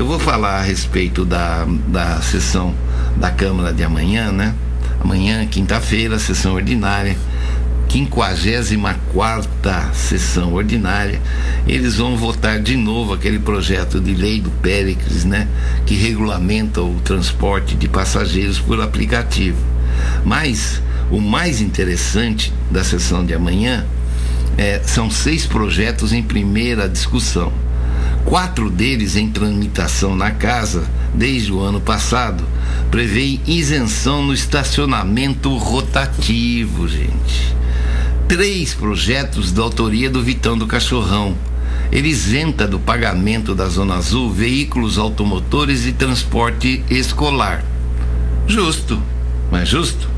Eu vou falar a respeito da, da sessão da Câmara de amanhã, né? Amanhã, quinta-feira, sessão ordinária. 54 sessão ordinária, eles vão votar de novo aquele projeto de lei do Péricles, né, que regulamenta o transporte de passageiros por aplicativo. Mas o mais interessante da sessão de amanhã é, são seis projetos em primeira discussão. Quatro deles em tramitação na casa desde o ano passado prevê isenção no estacionamento rotativo, gente três projetos da autoria do Vitão do Cachorrão. Ele isenta do pagamento da Zona Azul veículos automotores e transporte escolar. Justo, mas justo.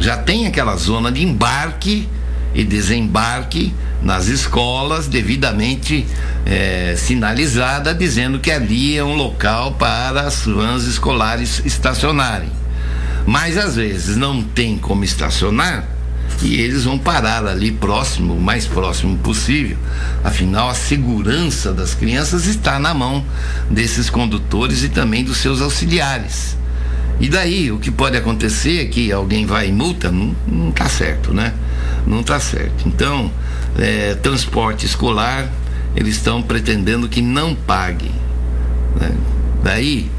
Já tem aquela zona de embarque e desembarque nas escolas devidamente é, sinalizada, dizendo que ali é um local para as vans escolares estacionarem. Mas às vezes não tem como estacionar e eles vão parar ali próximo, o mais próximo possível. Afinal, a segurança das crianças está na mão desses condutores e também dos seus auxiliares. E daí, o que pode acontecer é que alguém vai e multa, não, não tá certo, né? Não tá certo. Então, é, transporte escolar, eles estão pretendendo que não pague. Né? Daí,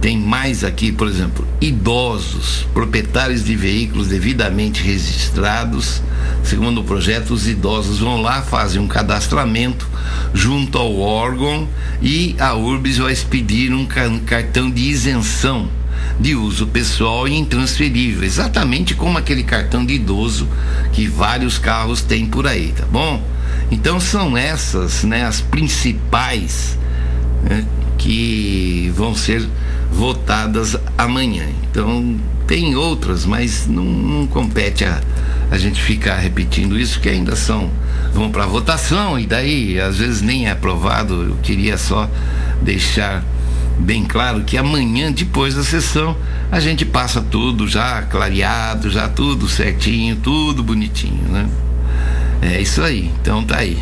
tem mais aqui, por exemplo, idosos, proprietários de veículos devidamente registrados. Segundo o projeto, os idosos vão lá, fazem um cadastramento junto ao órgão e a URBS vai expedir um cartão de isenção de uso pessoal e intransferível, exatamente como aquele cartão de idoso que vários carros têm por aí, tá bom? Então são essas, né, as principais né, que vão ser votadas amanhã. Então, tem outras, mas não, não compete a, a gente ficar repetindo isso, que ainda são. vão para votação e daí, às vezes, nem é aprovado. Eu queria só deixar bem claro que amanhã, depois da sessão, a gente passa tudo já clareado, já tudo certinho, tudo bonitinho, né? É isso aí. Então tá aí.